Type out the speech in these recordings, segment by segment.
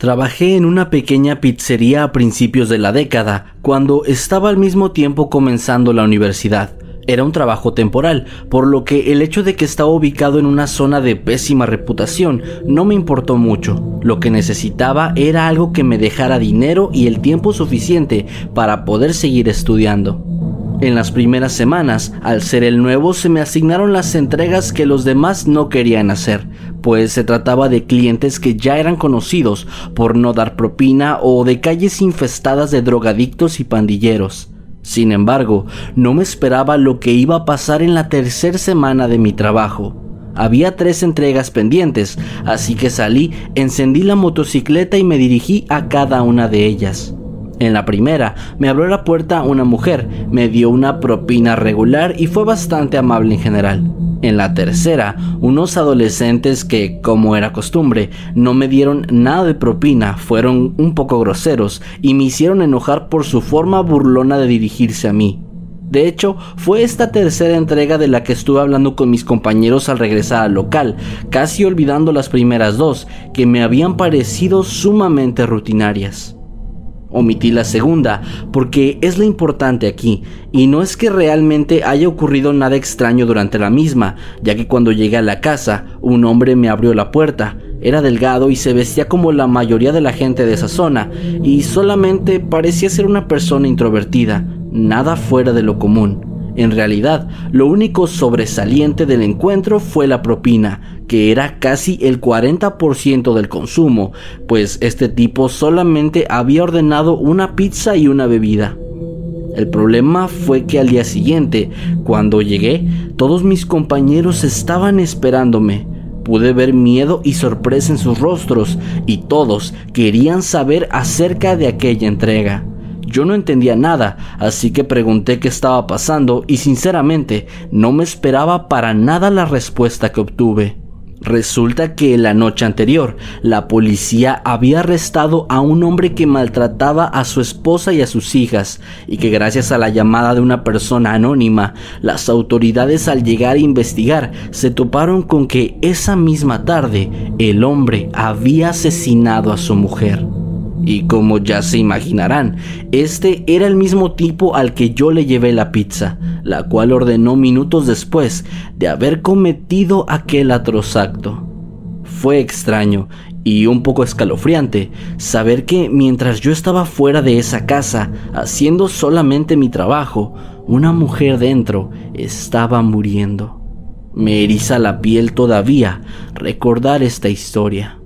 Trabajé en una pequeña pizzería a principios de la década, cuando estaba al mismo tiempo comenzando la universidad. Era un trabajo temporal, por lo que el hecho de que estaba ubicado en una zona de pésima reputación no me importó mucho. Lo que necesitaba era algo que me dejara dinero y el tiempo suficiente para poder seguir estudiando. En las primeras semanas, al ser el nuevo, se me asignaron las entregas que los demás no querían hacer, pues se trataba de clientes que ya eran conocidos por no dar propina o de calles infestadas de drogadictos y pandilleros. Sin embargo, no me esperaba lo que iba a pasar en la tercera semana de mi trabajo. Había tres entregas pendientes, así que salí, encendí la motocicleta y me dirigí a cada una de ellas. En la primera, me abrió la puerta una mujer, me dio una propina regular y fue bastante amable en general. En la tercera, unos adolescentes que, como era costumbre, no me dieron nada de propina, fueron un poco groseros y me hicieron enojar por su forma burlona de dirigirse a mí. De hecho, fue esta tercera entrega de la que estuve hablando con mis compañeros al regresar al local, casi olvidando las primeras dos, que me habían parecido sumamente rutinarias. Omití la segunda, porque es la importante aquí, y no es que realmente haya ocurrido nada extraño durante la misma, ya que cuando llegué a la casa, un hombre me abrió la puerta. Era delgado y se vestía como la mayoría de la gente de esa zona, y solamente parecía ser una persona introvertida, nada fuera de lo común. En realidad, lo único sobresaliente del encuentro fue la propina, que era casi el 40% del consumo, pues este tipo solamente había ordenado una pizza y una bebida. El problema fue que al día siguiente, cuando llegué, todos mis compañeros estaban esperándome. Pude ver miedo y sorpresa en sus rostros y todos querían saber acerca de aquella entrega. Yo no entendía nada, así que pregunté qué estaba pasando y sinceramente no me esperaba para nada la respuesta que obtuve. Resulta que la noche anterior, la policía había arrestado a un hombre que maltrataba a su esposa y a sus hijas, y que gracias a la llamada de una persona anónima, las autoridades al llegar a investigar se toparon con que esa misma tarde el hombre había asesinado a su mujer. Y como ya se imaginarán, este era el mismo tipo al que yo le llevé la pizza, la cual ordenó minutos después de haber cometido aquel atroz acto. Fue extraño y un poco escalofriante saber que mientras yo estaba fuera de esa casa haciendo solamente mi trabajo, una mujer dentro estaba muriendo. Me eriza la piel todavía recordar esta historia.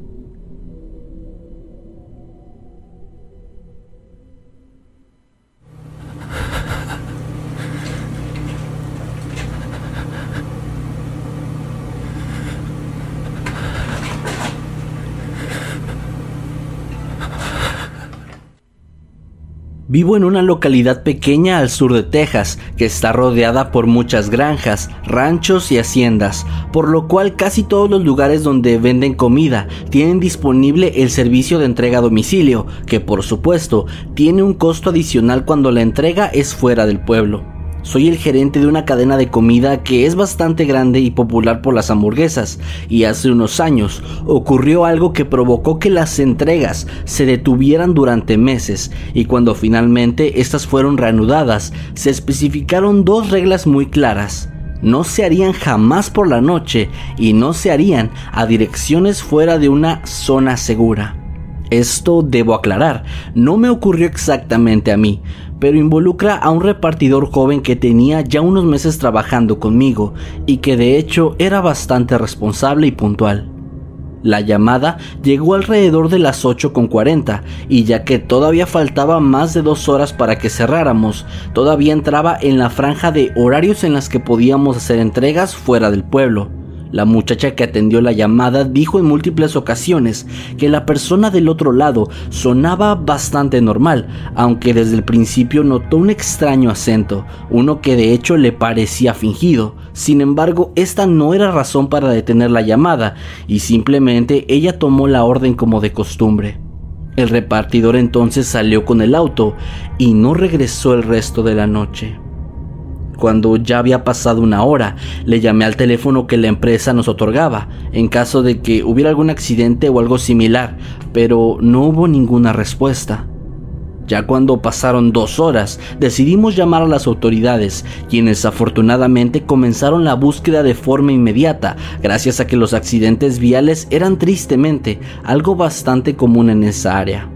Vivo en una localidad pequeña al sur de Texas, que está rodeada por muchas granjas, ranchos y haciendas, por lo cual casi todos los lugares donde venden comida tienen disponible el servicio de entrega a domicilio, que por supuesto tiene un costo adicional cuando la entrega es fuera del pueblo. Soy el gerente de una cadena de comida que es bastante grande y popular por las hamburguesas, y hace unos años ocurrió algo que provocó que las entregas se detuvieran durante meses, y cuando finalmente estas fueron reanudadas, se especificaron dos reglas muy claras. No se harían jamás por la noche y no se harían a direcciones fuera de una zona segura. Esto debo aclarar, no me ocurrió exactamente a mí, pero involucra a un repartidor joven que tenía ya unos meses trabajando conmigo y que de hecho era bastante responsable y puntual. La llamada llegó alrededor de las 8.40 y ya que todavía faltaba más de dos horas para que cerráramos, todavía entraba en la franja de horarios en las que podíamos hacer entregas fuera del pueblo. La muchacha que atendió la llamada dijo en múltiples ocasiones que la persona del otro lado sonaba bastante normal, aunque desde el principio notó un extraño acento, uno que de hecho le parecía fingido. Sin embargo, esta no era razón para detener la llamada, y simplemente ella tomó la orden como de costumbre. El repartidor entonces salió con el auto y no regresó el resto de la noche. Cuando ya había pasado una hora, le llamé al teléfono que la empresa nos otorgaba, en caso de que hubiera algún accidente o algo similar, pero no hubo ninguna respuesta. Ya cuando pasaron dos horas, decidimos llamar a las autoridades, quienes afortunadamente comenzaron la búsqueda de forma inmediata, gracias a que los accidentes viales eran tristemente algo bastante común en esa área.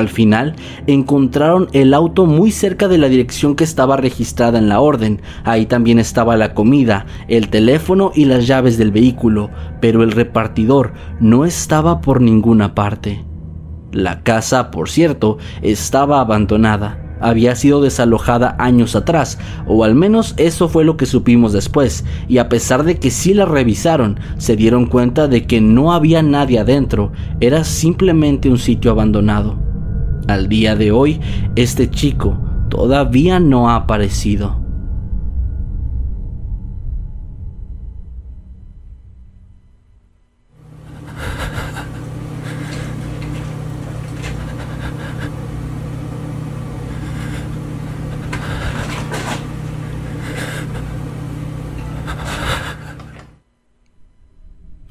Al final, encontraron el auto muy cerca de la dirección que estaba registrada en la orden. Ahí también estaba la comida, el teléfono y las llaves del vehículo, pero el repartidor no estaba por ninguna parte. La casa, por cierto, estaba abandonada. Había sido desalojada años atrás, o al menos eso fue lo que supimos después, y a pesar de que sí la revisaron, se dieron cuenta de que no había nadie adentro, era simplemente un sitio abandonado. Al día de hoy, este chico todavía no ha aparecido.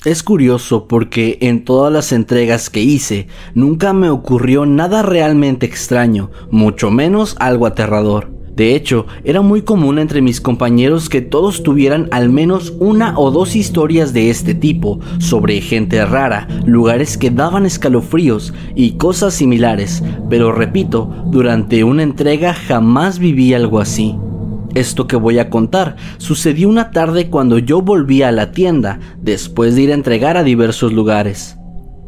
Es curioso porque en todas las entregas que hice nunca me ocurrió nada realmente extraño, mucho menos algo aterrador. De hecho, era muy común entre mis compañeros que todos tuvieran al menos una o dos historias de este tipo, sobre gente rara, lugares que daban escalofríos y cosas similares, pero repito, durante una entrega jamás viví algo así. Esto que voy a contar sucedió una tarde cuando yo volví a la tienda después de ir a entregar a diversos lugares.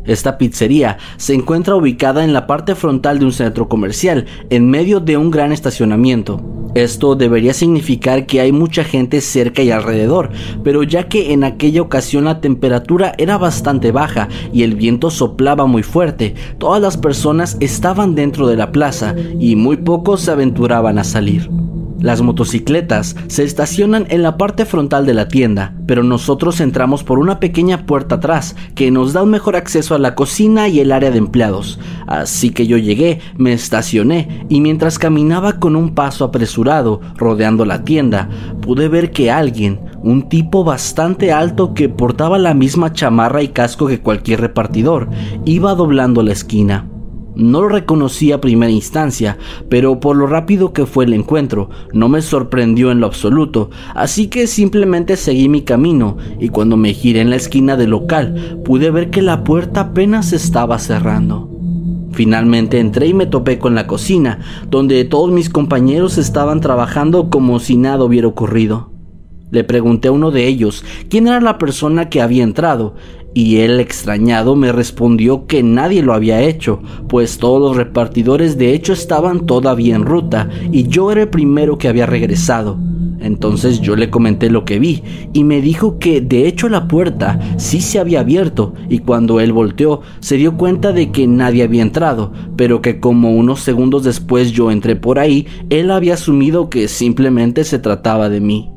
Esta pizzería se encuentra ubicada en la parte frontal de un centro comercial, en medio de un gran estacionamiento. Esto debería significar que hay mucha gente cerca y alrededor, pero ya que en aquella ocasión la temperatura era bastante baja y el viento soplaba muy fuerte, todas las personas estaban dentro de la plaza y muy pocos se aventuraban a salir. Las motocicletas se estacionan en la parte frontal de la tienda, pero nosotros entramos por una pequeña puerta atrás que nos da un mejor acceso a la cocina y el área de empleados. Así que yo llegué, me estacioné y mientras caminaba con un paso apresurado rodeando la tienda, pude ver que alguien, un tipo bastante alto que portaba la misma chamarra y casco que cualquier repartidor, iba doblando la esquina. No lo reconocí a primera instancia, pero por lo rápido que fue el encuentro, no me sorprendió en lo absoluto, así que simplemente seguí mi camino y cuando me giré en la esquina del local pude ver que la puerta apenas estaba cerrando. Finalmente entré y me topé con la cocina, donde todos mis compañeros estaban trabajando como si nada hubiera ocurrido. Le pregunté a uno de ellos quién era la persona que había entrado, y él extrañado me respondió que nadie lo había hecho, pues todos los repartidores de hecho estaban todavía en ruta y yo era el primero que había regresado. Entonces yo le comenté lo que vi y me dijo que de hecho la puerta sí se había abierto y cuando él volteó se dio cuenta de que nadie había entrado, pero que como unos segundos después yo entré por ahí, él había asumido que simplemente se trataba de mí.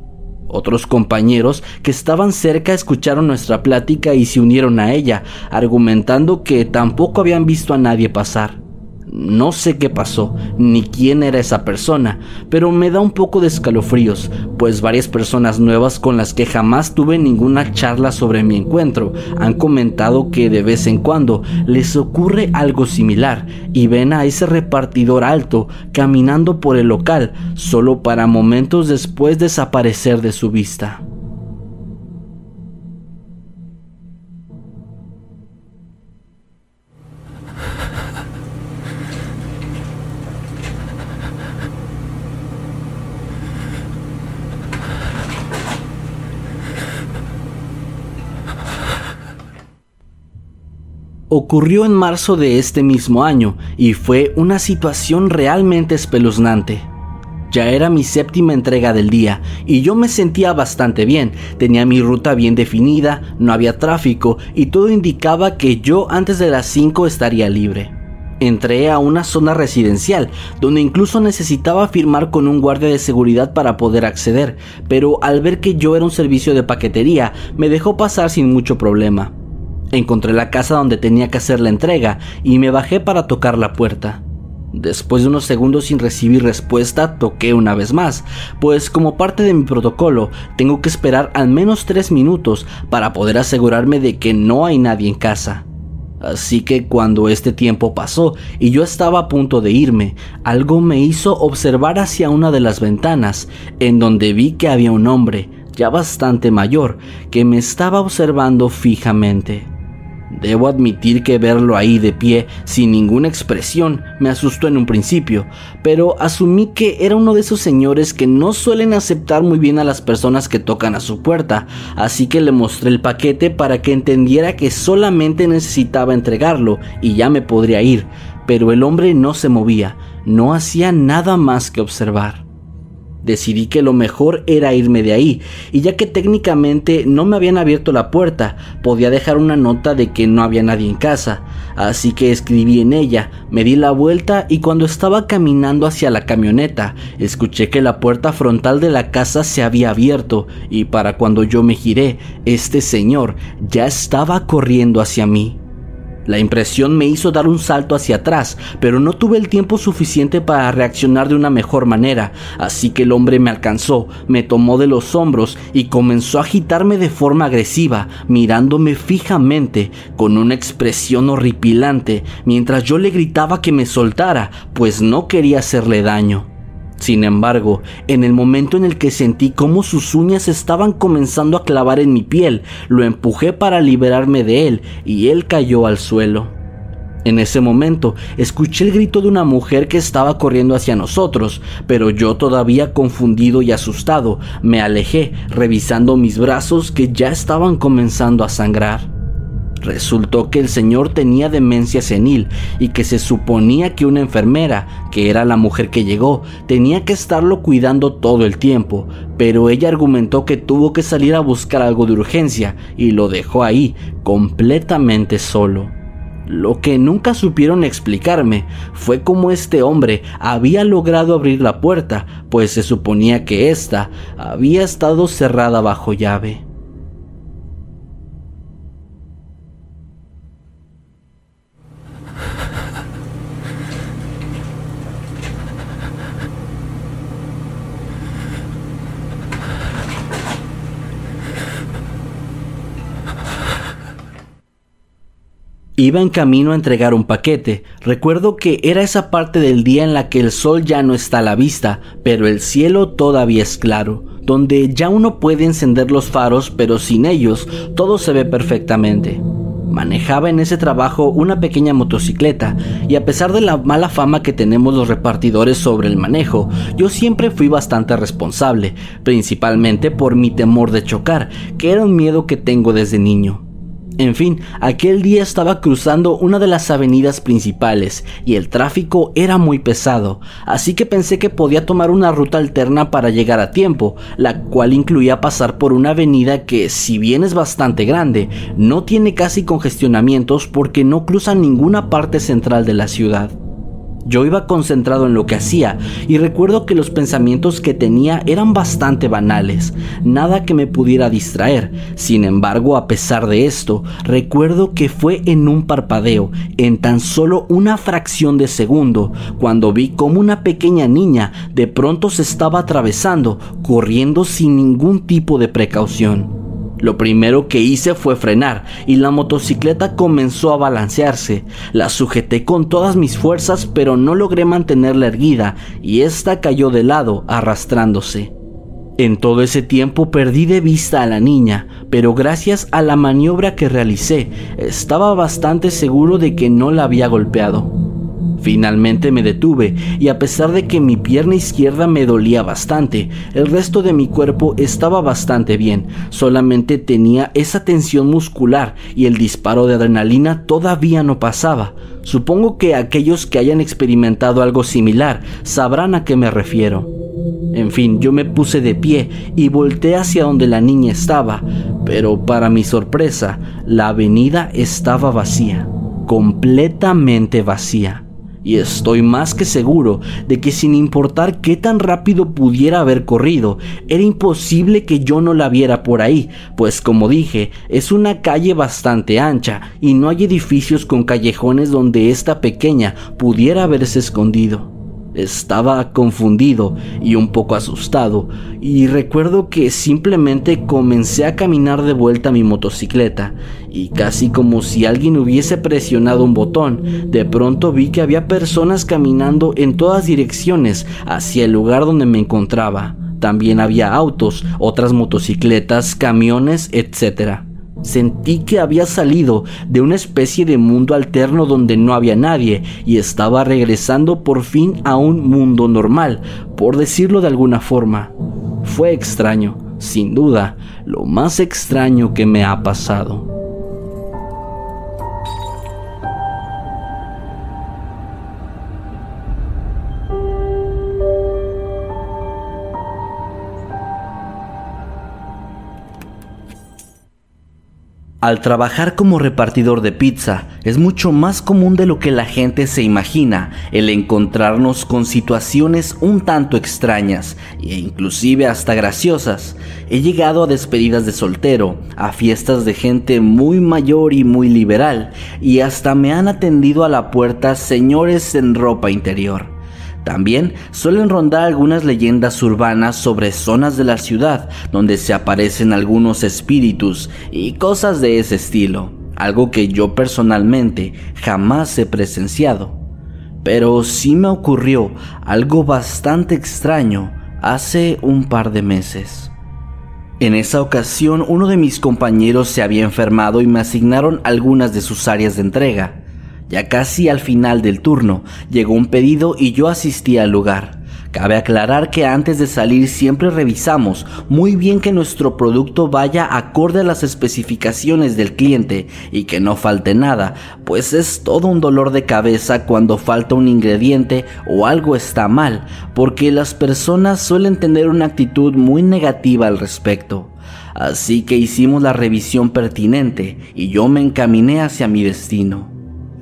Otros compañeros que estaban cerca escucharon nuestra plática y se unieron a ella, argumentando que tampoco habían visto a nadie pasar. No sé qué pasó, ni quién era esa persona, pero me da un poco de escalofríos, pues varias personas nuevas con las que jamás tuve ninguna charla sobre mi encuentro han comentado que de vez en cuando les ocurre algo similar y ven a ese repartidor alto caminando por el local solo para momentos después desaparecer de su vista. Ocurrió en marzo de este mismo año y fue una situación realmente espeluznante. Ya era mi séptima entrega del día y yo me sentía bastante bien, tenía mi ruta bien definida, no había tráfico y todo indicaba que yo antes de las 5 estaría libre. Entré a una zona residencial, donde incluso necesitaba firmar con un guardia de seguridad para poder acceder, pero al ver que yo era un servicio de paquetería, me dejó pasar sin mucho problema. Encontré la casa donde tenía que hacer la entrega y me bajé para tocar la puerta. Después de unos segundos sin recibir respuesta, toqué una vez más, pues como parte de mi protocolo, tengo que esperar al menos tres minutos para poder asegurarme de que no hay nadie en casa. Así que cuando este tiempo pasó y yo estaba a punto de irme, algo me hizo observar hacia una de las ventanas, en donde vi que había un hombre, ya bastante mayor, que me estaba observando fijamente. Debo admitir que verlo ahí de pie, sin ninguna expresión, me asustó en un principio, pero asumí que era uno de esos señores que no suelen aceptar muy bien a las personas que tocan a su puerta, así que le mostré el paquete para que entendiera que solamente necesitaba entregarlo y ya me podría ir, pero el hombre no se movía, no hacía nada más que observar decidí que lo mejor era irme de ahí, y ya que técnicamente no me habían abierto la puerta, podía dejar una nota de que no había nadie en casa, así que escribí en ella, me di la vuelta y cuando estaba caminando hacia la camioneta, escuché que la puerta frontal de la casa se había abierto, y para cuando yo me giré, este señor ya estaba corriendo hacia mí. La impresión me hizo dar un salto hacia atrás, pero no tuve el tiempo suficiente para reaccionar de una mejor manera, así que el hombre me alcanzó, me tomó de los hombros y comenzó a agitarme de forma agresiva, mirándome fijamente, con una expresión horripilante, mientras yo le gritaba que me soltara, pues no quería hacerle daño. Sin embargo, en el momento en el que sentí cómo sus uñas estaban comenzando a clavar en mi piel, lo empujé para liberarme de él y él cayó al suelo. En ese momento escuché el grito de una mujer que estaba corriendo hacia nosotros, pero yo todavía confundido y asustado me alejé, revisando mis brazos que ya estaban comenzando a sangrar. Resultó que el señor tenía demencia senil y que se suponía que una enfermera, que era la mujer que llegó, tenía que estarlo cuidando todo el tiempo, pero ella argumentó que tuvo que salir a buscar algo de urgencia y lo dejó ahí, completamente solo. Lo que nunca supieron explicarme fue cómo este hombre había logrado abrir la puerta, pues se suponía que ésta había estado cerrada bajo llave. Iba en camino a entregar un paquete. Recuerdo que era esa parte del día en la que el sol ya no está a la vista, pero el cielo todavía es claro, donde ya uno puede encender los faros, pero sin ellos todo se ve perfectamente. Manejaba en ese trabajo una pequeña motocicleta y a pesar de la mala fama que tenemos los repartidores sobre el manejo, yo siempre fui bastante responsable, principalmente por mi temor de chocar, que era un miedo que tengo desde niño. En fin, aquel día estaba cruzando una de las avenidas principales y el tráfico era muy pesado, así que pensé que podía tomar una ruta alterna para llegar a tiempo, la cual incluía pasar por una avenida que, si bien es bastante grande, no tiene casi congestionamientos porque no cruza ninguna parte central de la ciudad. Yo iba concentrado en lo que hacía y recuerdo que los pensamientos que tenía eran bastante banales, nada que me pudiera distraer. Sin embargo, a pesar de esto, recuerdo que fue en un parpadeo, en tan solo una fracción de segundo, cuando vi como una pequeña niña de pronto se estaba atravesando, corriendo sin ningún tipo de precaución. Lo primero que hice fue frenar y la motocicleta comenzó a balancearse. La sujeté con todas mis fuerzas pero no logré mantenerla erguida y esta cayó de lado arrastrándose. En todo ese tiempo perdí de vista a la niña, pero gracias a la maniobra que realicé, estaba bastante seguro de que no la había golpeado. Finalmente me detuve y a pesar de que mi pierna izquierda me dolía bastante, el resto de mi cuerpo estaba bastante bien, solamente tenía esa tensión muscular y el disparo de adrenalina todavía no pasaba. Supongo que aquellos que hayan experimentado algo similar sabrán a qué me refiero. En fin, yo me puse de pie y volteé hacia donde la niña estaba, pero para mi sorpresa, la avenida estaba vacía, completamente vacía y estoy más que seguro de que sin importar qué tan rápido pudiera haber corrido, era imposible que yo no la viera por ahí, pues como dije, es una calle bastante ancha y no hay edificios con callejones donde esta pequeña pudiera haberse escondido. Estaba confundido y un poco asustado, y recuerdo que simplemente comencé a caminar de vuelta a mi motocicleta, y casi como si alguien hubiese presionado un botón, de pronto vi que había personas caminando en todas direcciones hacia el lugar donde me encontraba. También había autos, otras motocicletas, camiones, etc. Sentí que había salido de una especie de mundo alterno donde no había nadie y estaba regresando por fin a un mundo normal, por decirlo de alguna forma. Fue extraño, sin duda, lo más extraño que me ha pasado. Al trabajar como repartidor de pizza, es mucho más común de lo que la gente se imagina el encontrarnos con situaciones un tanto extrañas e inclusive hasta graciosas. He llegado a despedidas de soltero, a fiestas de gente muy mayor y muy liberal, y hasta me han atendido a la puerta señores en ropa interior. También suelen rondar algunas leyendas urbanas sobre zonas de la ciudad donde se aparecen algunos espíritus y cosas de ese estilo, algo que yo personalmente jamás he presenciado. Pero sí me ocurrió algo bastante extraño hace un par de meses. En esa ocasión uno de mis compañeros se había enfermado y me asignaron algunas de sus áreas de entrega. Ya casi al final del turno llegó un pedido y yo asistí al lugar. Cabe aclarar que antes de salir siempre revisamos muy bien que nuestro producto vaya acorde a las especificaciones del cliente y que no falte nada, pues es todo un dolor de cabeza cuando falta un ingrediente o algo está mal, porque las personas suelen tener una actitud muy negativa al respecto. Así que hicimos la revisión pertinente y yo me encaminé hacia mi destino.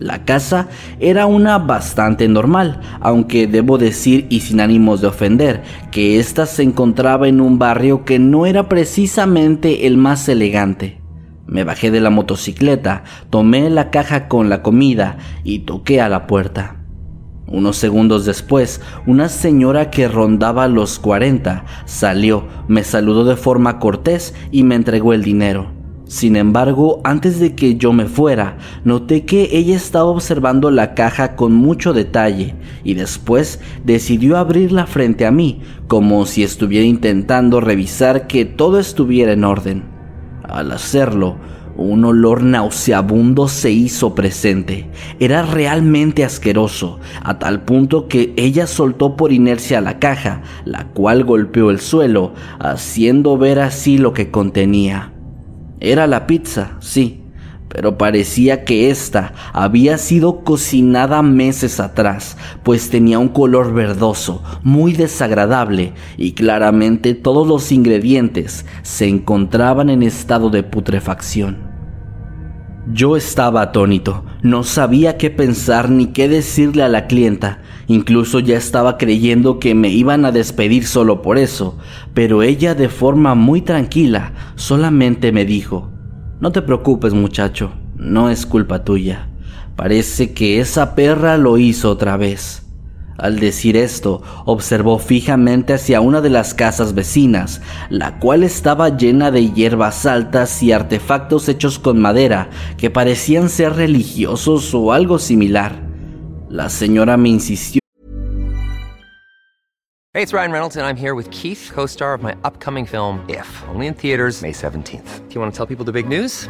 La casa era una bastante normal, aunque debo decir y sin ánimos de ofender, que ésta se encontraba en un barrio que no era precisamente el más elegante. Me bajé de la motocicleta, tomé la caja con la comida y toqué a la puerta. Unos segundos después, una señora que rondaba los 40 salió, me saludó de forma cortés y me entregó el dinero. Sin embargo, antes de que yo me fuera, noté que ella estaba observando la caja con mucho detalle y después decidió abrirla frente a mí, como si estuviera intentando revisar que todo estuviera en orden. Al hacerlo, un olor nauseabundo se hizo presente. Era realmente asqueroso, a tal punto que ella soltó por inercia la caja, la cual golpeó el suelo, haciendo ver así lo que contenía. Era la pizza, sí, pero parecía que ésta había sido cocinada meses atrás, pues tenía un color verdoso, muy desagradable, y claramente todos los ingredientes se encontraban en estado de putrefacción. Yo estaba atónito, no sabía qué pensar ni qué decirle a la clienta, incluso ya estaba creyendo que me iban a despedir solo por eso, pero ella de forma muy tranquila solamente me dijo, no te preocupes muchacho, no es culpa tuya, parece que esa perra lo hizo otra vez. Al decir esto, observó fijamente hacia una de las casas vecinas, la cual estaba llena de hierbas altas y artefactos hechos con madera que parecían ser religiosos o algo similar. La señora me insistió. Hey, it's Ryan Reynolds, and I'm here with Keith, co star of my upcoming film, If, only in theaters, May 17th. Do you want to tell people the big news?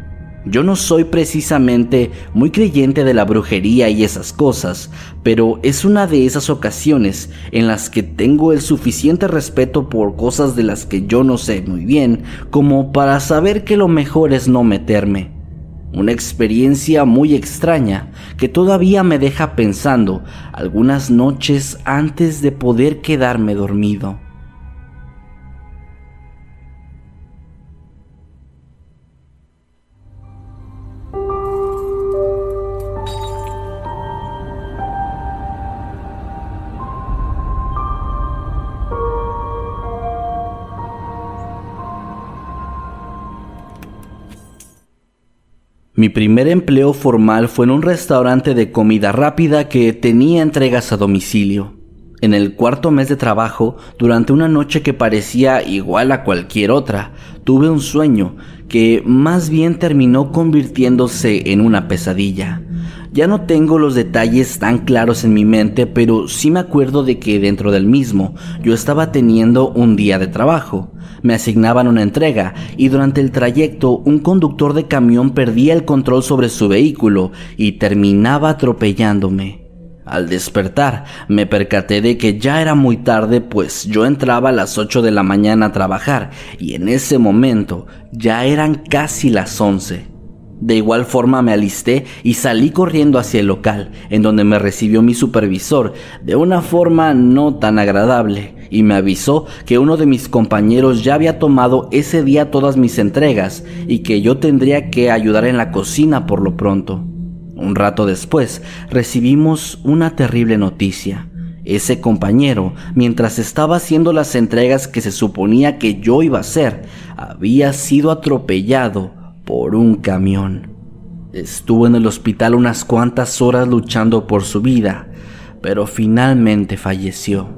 Yo no soy precisamente muy creyente de la brujería y esas cosas, pero es una de esas ocasiones en las que tengo el suficiente respeto por cosas de las que yo no sé muy bien como para saber que lo mejor es no meterme. Una experiencia muy extraña que todavía me deja pensando algunas noches antes de poder quedarme dormido. Primer empleo formal fue en un restaurante de comida rápida que tenía entregas a domicilio. En el cuarto mes de trabajo, durante una noche que parecía igual a cualquier otra, tuve un sueño que más bien terminó convirtiéndose en una pesadilla. Ya no tengo los detalles tan claros en mi mente, pero sí me acuerdo de que dentro del mismo yo estaba teniendo un día de trabajo. Me asignaban una entrega y durante el trayecto un conductor de camión perdía el control sobre su vehículo y terminaba atropellándome. Al despertar, me percaté de que ya era muy tarde, pues yo entraba a las 8 de la mañana a trabajar y en ese momento ya eran casi las 11. De igual forma me alisté y salí corriendo hacia el local, en donde me recibió mi supervisor de una forma no tan agradable y me avisó que uno de mis compañeros ya había tomado ese día todas mis entregas y que yo tendría que ayudar en la cocina por lo pronto. Un rato después recibimos una terrible noticia. Ese compañero, mientras estaba haciendo las entregas que se suponía que yo iba a hacer, había sido atropellado por un camión. Estuvo en el hospital unas cuantas horas luchando por su vida, pero finalmente falleció.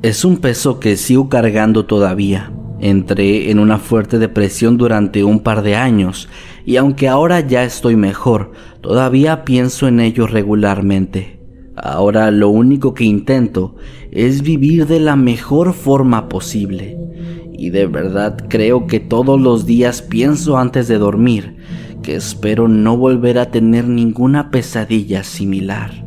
Es un peso que sigo cargando todavía. Entré en una fuerte depresión durante un par de años y aunque ahora ya estoy mejor, todavía pienso en ello regularmente. Ahora lo único que intento es vivir de la mejor forma posible. Y de verdad creo que todos los días pienso antes de dormir que espero no volver a tener ninguna pesadilla similar.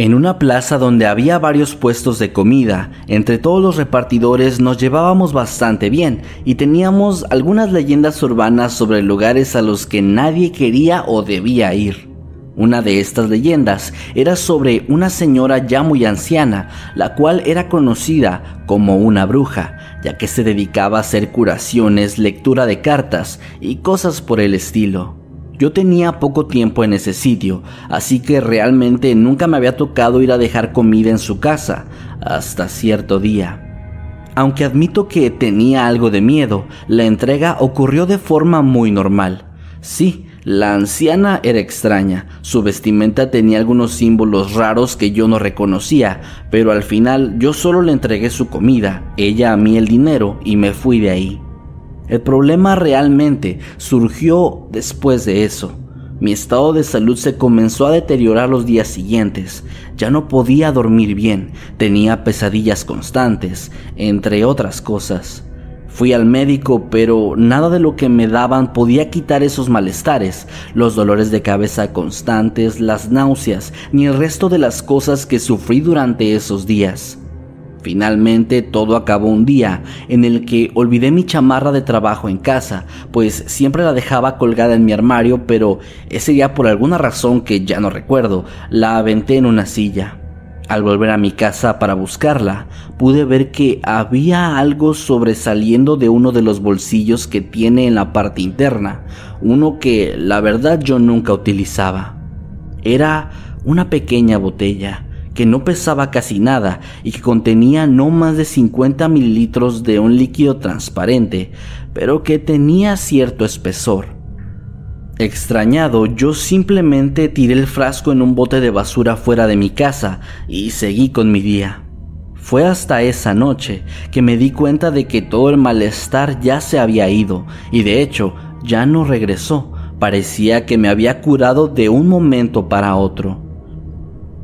En una plaza donde había varios puestos de comida, entre todos los repartidores nos llevábamos bastante bien y teníamos algunas leyendas urbanas sobre lugares a los que nadie quería o debía ir. Una de estas leyendas era sobre una señora ya muy anciana, la cual era conocida como una bruja, ya que se dedicaba a hacer curaciones, lectura de cartas y cosas por el estilo. Yo tenía poco tiempo en ese sitio, así que realmente nunca me había tocado ir a dejar comida en su casa, hasta cierto día. Aunque admito que tenía algo de miedo, la entrega ocurrió de forma muy normal. Sí, La anciana era extraña, su vestimenta tenía algunos símbolos raros que yo no reconocía, pero al final yo solo le entregué su comida, ella a mí el dinero y me fui de ahí. El problema realmente surgió después de eso. Mi estado de salud se comenzó a deteriorar los días siguientes. Ya no podía dormir bien, tenía pesadillas constantes, entre otras cosas. Fui al médico, pero nada de lo que me daban podía quitar esos malestares, los dolores de cabeza constantes, las náuseas, ni el resto de las cosas que sufrí durante esos días. Finalmente todo acabó un día en el que olvidé mi chamarra de trabajo en casa, pues siempre la dejaba colgada en mi armario, pero ese día por alguna razón que ya no recuerdo, la aventé en una silla. Al volver a mi casa para buscarla, pude ver que había algo sobresaliendo de uno de los bolsillos que tiene en la parte interna, uno que la verdad yo nunca utilizaba. Era una pequeña botella que no pesaba casi nada y que contenía no más de 50 mililitros de un líquido transparente, pero que tenía cierto espesor. Extrañado, yo simplemente tiré el frasco en un bote de basura fuera de mi casa y seguí con mi día. Fue hasta esa noche que me di cuenta de que todo el malestar ya se había ido y de hecho ya no regresó. Parecía que me había curado de un momento para otro.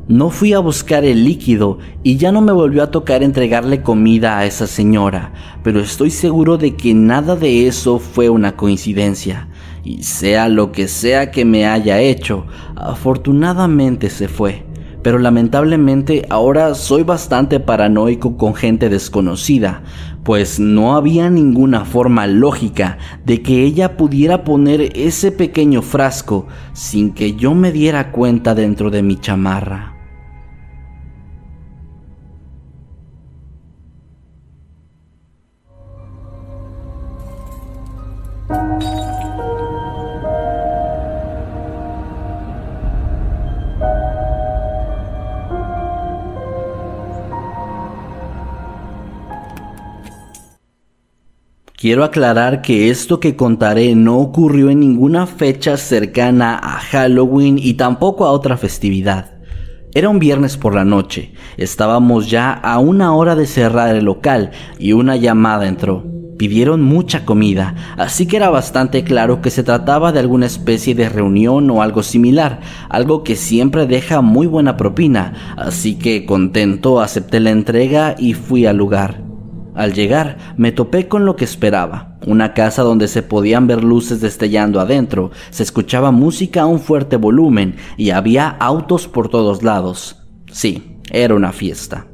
No fui a buscar el líquido y ya no me volvió a tocar entregarle comida a esa señora, pero estoy seguro de que nada de eso fue una coincidencia y sea lo que sea que me haya hecho, afortunadamente se fue. Pero lamentablemente ahora soy bastante paranoico con gente desconocida, pues no había ninguna forma lógica de que ella pudiera poner ese pequeño frasco sin que yo me diera cuenta dentro de mi chamarra. Quiero aclarar que esto que contaré no ocurrió en ninguna fecha cercana a Halloween y tampoco a otra festividad. Era un viernes por la noche, estábamos ya a una hora de cerrar el local y una llamada entró. Pidieron mucha comida, así que era bastante claro que se trataba de alguna especie de reunión o algo similar, algo que siempre deja muy buena propina, así que contento acepté la entrega y fui al lugar. Al llegar, me topé con lo que esperaba, una casa donde se podían ver luces destellando adentro, se escuchaba música a un fuerte volumen y había autos por todos lados. Sí, era una fiesta.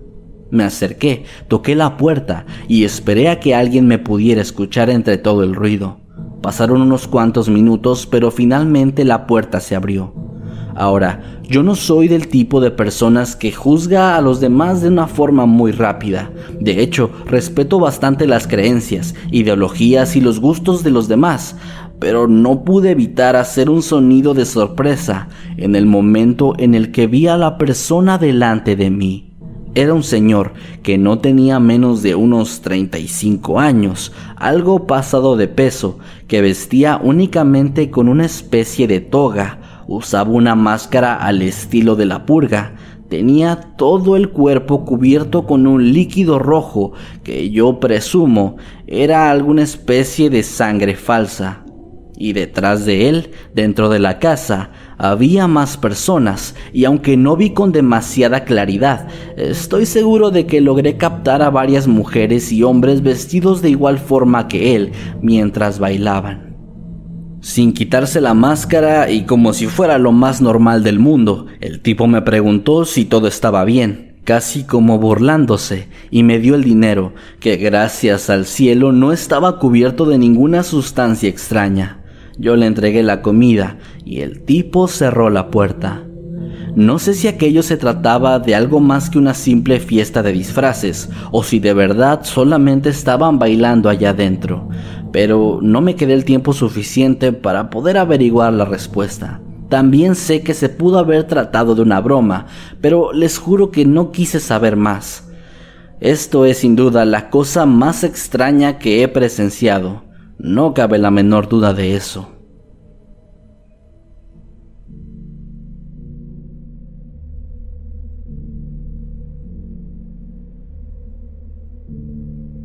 Me acerqué, toqué la puerta y esperé a que alguien me pudiera escuchar entre todo el ruido. Pasaron unos cuantos minutos, pero finalmente la puerta se abrió. Ahora, yo no soy del tipo de personas que juzga a los demás de una forma muy rápida. De hecho, respeto bastante las creencias, ideologías y los gustos de los demás, pero no pude evitar hacer un sonido de sorpresa en el momento en el que vi a la persona delante de mí. Era un señor que no tenía menos de unos 35 años, algo pasado de peso, que vestía únicamente con una especie de toga, Usaba una máscara al estilo de la purga. Tenía todo el cuerpo cubierto con un líquido rojo que yo presumo era alguna especie de sangre falsa. Y detrás de él, dentro de la casa, había más personas, y aunque no vi con demasiada claridad, estoy seguro de que logré captar a varias mujeres y hombres vestidos de igual forma que él mientras bailaban sin quitarse la máscara y como si fuera lo más normal del mundo. El tipo me preguntó si todo estaba bien, casi como burlándose, y me dio el dinero, que gracias al cielo no estaba cubierto de ninguna sustancia extraña. Yo le entregué la comida y el tipo cerró la puerta. No sé si aquello se trataba de algo más que una simple fiesta de disfraces, o si de verdad solamente estaban bailando allá adentro, pero no me quedé el tiempo suficiente para poder averiguar la respuesta. También sé que se pudo haber tratado de una broma, pero les juro que no quise saber más. Esto es sin duda la cosa más extraña que he presenciado. No cabe la menor duda de eso.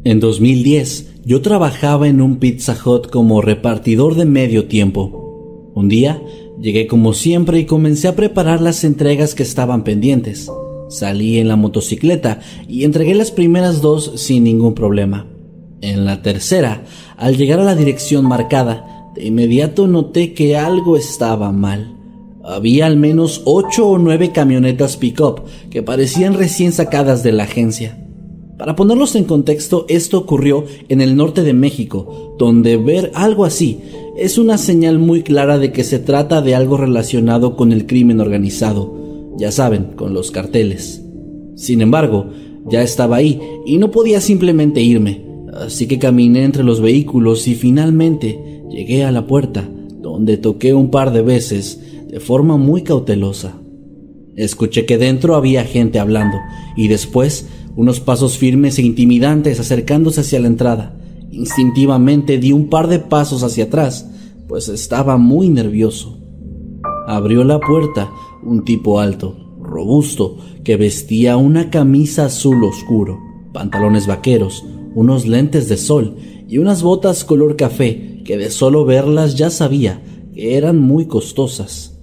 En 2010, yo trabajaba en un Pizza Hut como repartidor de medio tiempo. Un día, llegué como siempre y comencé a preparar las entregas que estaban pendientes. Salí en la motocicleta y entregué las primeras dos sin ningún problema. En la tercera, al llegar a la dirección marcada, de inmediato noté que algo estaba mal. Había al menos ocho o nueve camionetas pick-up que parecían recién sacadas de la agencia. Para ponerlos en contexto, esto ocurrió en el norte de México, donde ver algo así es una señal muy clara de que se trata de algo relacionado con el crimen organizado, ya saben, con los carteles. Sin embargo, ya estaba ahí y no podía simplemente irme, así que caminé entre los vehículos y finalmente llegué a la puerta, donde toqué un par de veces de forma muy cautelosa. Escuché que dentro había gente hablando y después unos pasos firmes e intimidantes acercándose hacia la entrada. Instintivamente di un par de pasos hacia atrás, pues estaba muy nervioso. Abrió la puerta un tipo alto, robusto, que vestía una camisa azul oscuro, pantalones vaqueros, unos lentes de sol y unas botas color café que de solo verlas ya sabía que eran muy costosas.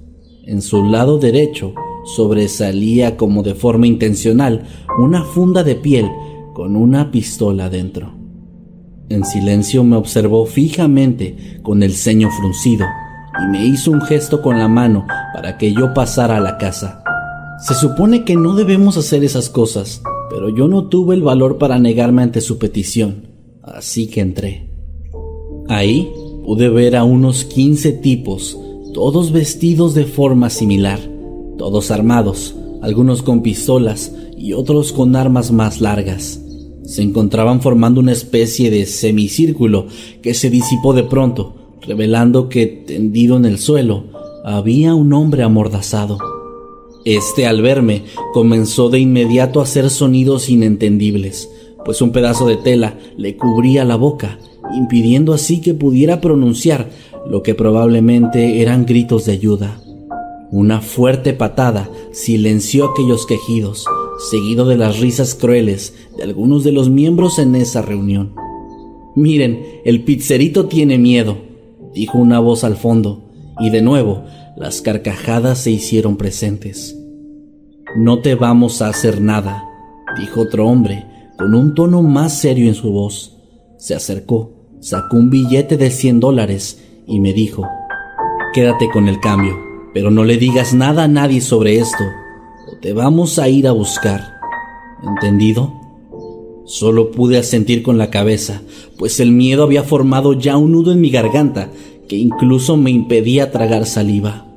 En su lado derecho sobresalía como de forma intencional una funda de piel con una pistola dentro. En silencio me observó fijamente con el ceño fruncido y me hizo un gesto con la mano para que yo pasara a la casa. Se supone que no debemos hacer esas cosas, pero yo no tuve el valor para negarme ante su petición, así que entré. Ahí pude ver a unos 15 tipos, todos vestidos de forma similar todos armados, algunos con pistolas y otros con armas más largas. Se encontraban formando una especie de semicírculo que se disipó de pronto, revelando que tendido en el suelo había un hombre amordazado. Este al verme comenzó de inmediato a hacer sonidos inentendibles, pues un pedazo de tela le cubría la boca, impidiendo así que pudiera pronunciar lo que probablemente eran gritos de ayuda. Una fuerte patada silenció aquellos quejidos, seguido de las risas crueles de algunos de los miembros en esa reunión. Miren, el pizzerito tiene miedo, dijo una voz al fondo, y de nuevo las carcajadas se hicieron presentes. No te vamos a hacer nada, dijo otro hombre, con un tono más serio en su voz. Se acercó, sacó un billete de cien dólares y me dijo, quédate con el cambio pero no le digas nada a nadie sobre esto, o te vamos a ir a buscar. ¿Entendido? Solo pude asentir con la cabeza, pues el miedo había formado ya un nudo en mi garganta que incluso me impedía tragar saliva.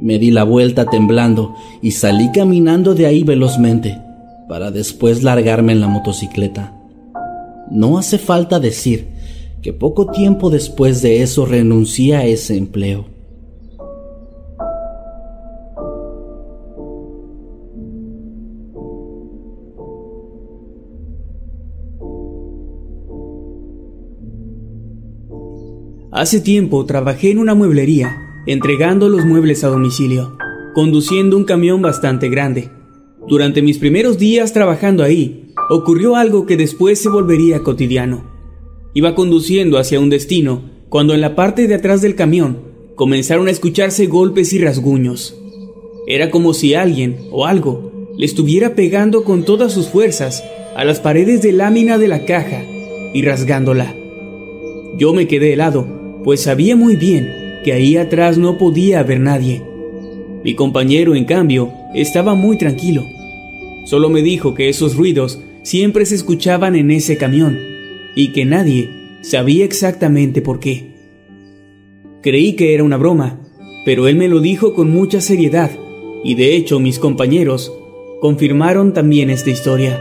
Me di la vuelta temblando y salí caminando de ahí velozmente, para después largarme en la motocicleta. No hace falta decir que poco tiempo después de eso renuncié a ese empleo. Hace tiempo trabajé en una mueblería, entregando los muebles a domicilio, conduciendo un camión bastante grande. Durante mis primeros días trabajando ahí, ocurrió algo que después se volvería cotidiano. Iba conduciendo hacia un destino cuando en la parte de atrás del camión comenzaron a escucharse golpes y rasguños. Era como si alguien o algo le estuviera pegando con todas sus fuerzas a las paredes de lámina de la caja y rasgándola. Yo me quedé helado pues sabía muy bien que ahí atrás no podía haber nadie. Mi compañero, en cambio, estaba muy tranquilo. Solo me dijo que esos ruidos siempre se escuchaban en ese camión y que nadie sabía exactamente por qué. Creí que era una broma, pero él me lo dijo con mucha seriedad y de hecho mis compañeros confirmaron también esta historia.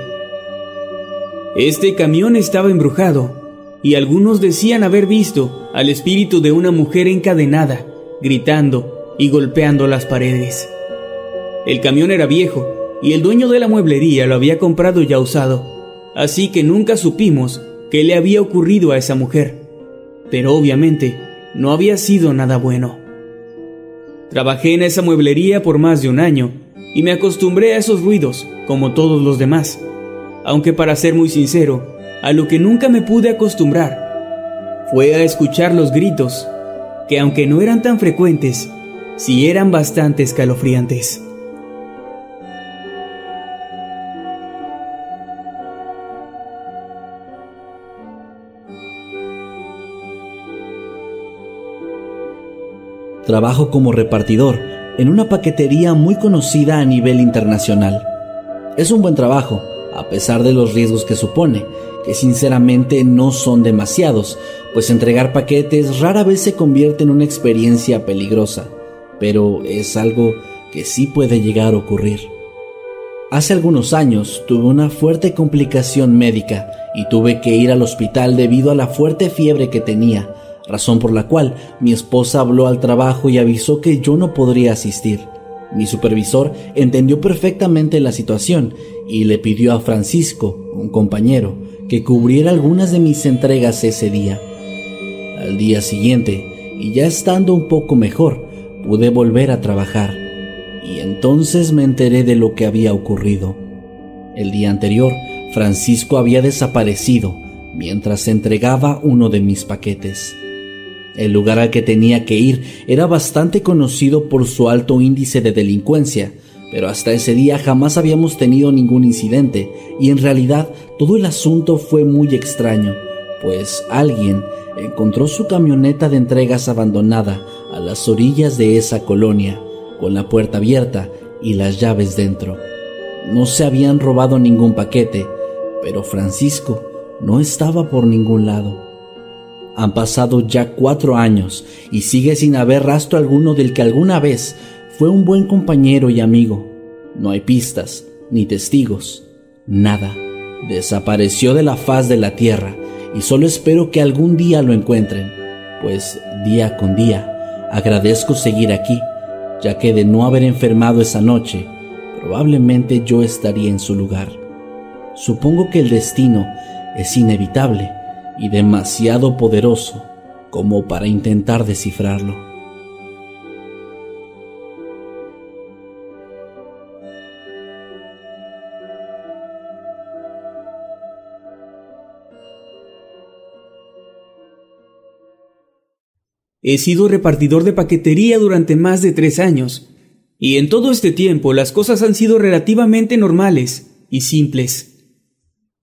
Este camión estaba embrujado y algunos decían haber visto al espíritu de una mujer encadenada, gritando y golpeando las paredes. El camión era viejo y el dueño de la mueblería lo había comprado ya usado, así que nunca supimos qué le había ocurrido a esa mujer. Pero obviamente no había sido nada bueno. Trabajé en esa mueblería por más de un año y me acostumbré a esos ruidos, como todos los demás, aunque para ser muy sincero, a lo que nunca me pude acostumbrar fue a escuchar los gritos, que aunque no eran tan frecuentes, sí eran bastante escalofriantes. Trabajo como repartidor en una paquetería muy conocida a nivel internacional. Es un buen trabajo, a pesar de los riesgos que supone, sinceramente no son demasiados, pues entregar paquetes rara vez se convierte en una experiencia peligrosa, pero es algo que sí puede llegar a ocurrir. Hace algunos años tuve una fuerte complicación médica y tuve que ir al hospital debido a la fuerte fiebre que tenía, razón por la cual mi esposa habló al trabajo y avisó que yo no podría asistir. Mi supervisor entendió perfectamente la situación y le pidió a Francisco, un compañero, que cubriera algunas de mis entregas ese día. Al día siguiente, y ya estando un poco mejor, pude volver a trabajar, y entonces me enteré de lo que había ocurrido. El día anterior, Francisco había desaparecido mientras entregaba uno de mis paquetes. El lugar al que tenía que ir era bastante conocido por su alto índice de delincuencia, pero hasta ese día jamás habíamos tenido ningún incidente y en realidad todo el asunto fue muy extraño, pues alguien encontró su camioneta de entregas abandonada a las orillas de esa colonia, con la puerta abierta y las llaves dentro. No se habían robado ningún paquete, pero Francisco no estaba por ningún lado. Han pasado ya cuatro años y sigue sin haber rastro alguno del que alguna vez fue un buen compañero y amigo. No hay pistas, ni testigos, nada. Desapareció de la faz de la tierra y solo espero que algún día lo encuentren, pues día con día agradezco seguir aquí, ya que de no haber enfermado esa noche, probablemente yo estaría en su lugar. Supongo que el destino es inevitable y demasiado poderoso como para intentar descifrarlo. He sido repartidor de paquetería durante más de tres años, y en todo este tiempo las cosas han sido relativamente normales y simples.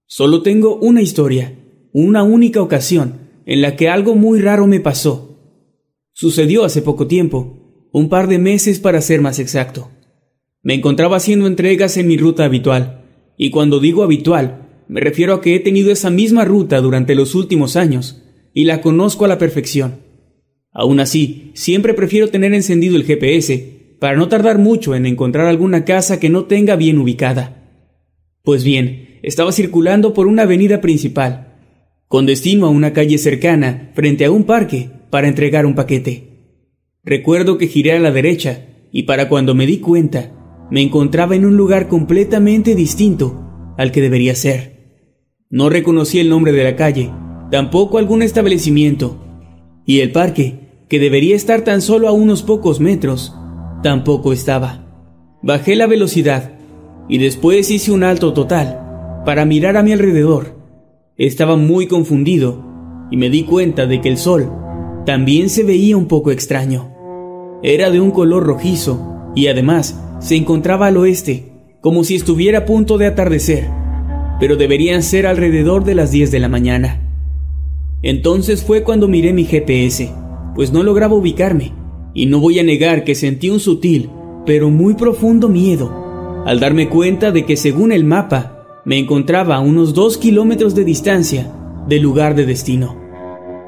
Solo tengo una historia, una única ocasión en la que algo muy raro me pasó. Sucedió hace poco tiempo, un par de meses para ser más exacto. Me encontraba haciendo entregas en mi ruta habitual, y cuando digo habitual, me refiero a que he tenido esa misma ruta durante los últimos años, y la conozco a la perfección. Aún así, siempre prefiero tener encendido el GPS, para no tardar mucho en encontrar alguna casa que no tenga bien ubicada. Pues bien, estaba circulando por una avenida principal, con destino a una calle cercana, frente a un parque, para entregar un paquete. Recuerdo que giré a la derecha, y para cuando me di cuenta, me encontraba en un lugar completamente distinto al que debería ser. No reconocí el nombre de la calle, tampoco algún establecimiento, y el parque, que debería estar tan solo a unos pocos metros, tampoco estaba. Bajé la velocidad y después hice un alto total para mirar a mi alrededor estaba muy confundido y me di cuenta de que el sol también se veía un poco extraño. Era de un color rojizo y además se encontraba al oeste, como si estuviera a punto de atardecer, pero deberían ser alrededor de las 10 de la mañana. Entonces fue cuando miré mi GPS, pues no lograba ubicarme, y no voy a negar que sentí un sutil, pero muy profundo miedo, al darme cuenta de que según el mapa, me encontraba a unos dos kilómetros de distancia del lugar de destino.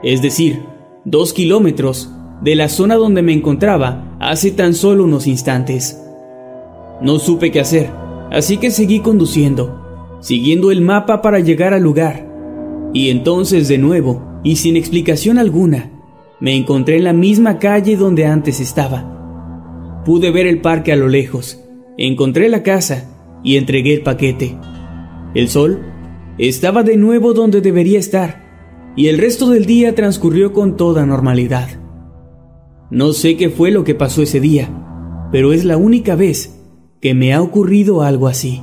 Es decir, dos kilómetros de la zona donde me encontraba hace tan solo unos instantes. No supe qué hacer, así que seguí conduciendo, siguiendo el mapa para llegar al lugar. Y entonces de nuevo, y sin explicación alguna, me encontré en la misma calle donde antes estaba. Pude ver el parque a lo lejos, encontré la casa y entregué el paquete. El sol estaba de nuevo donde debería estar, y el resto del día transcurrió con toda normalidad. No sé qué fue lo que pasó ese día, pero es la única vez que me ha ocurrido algo así.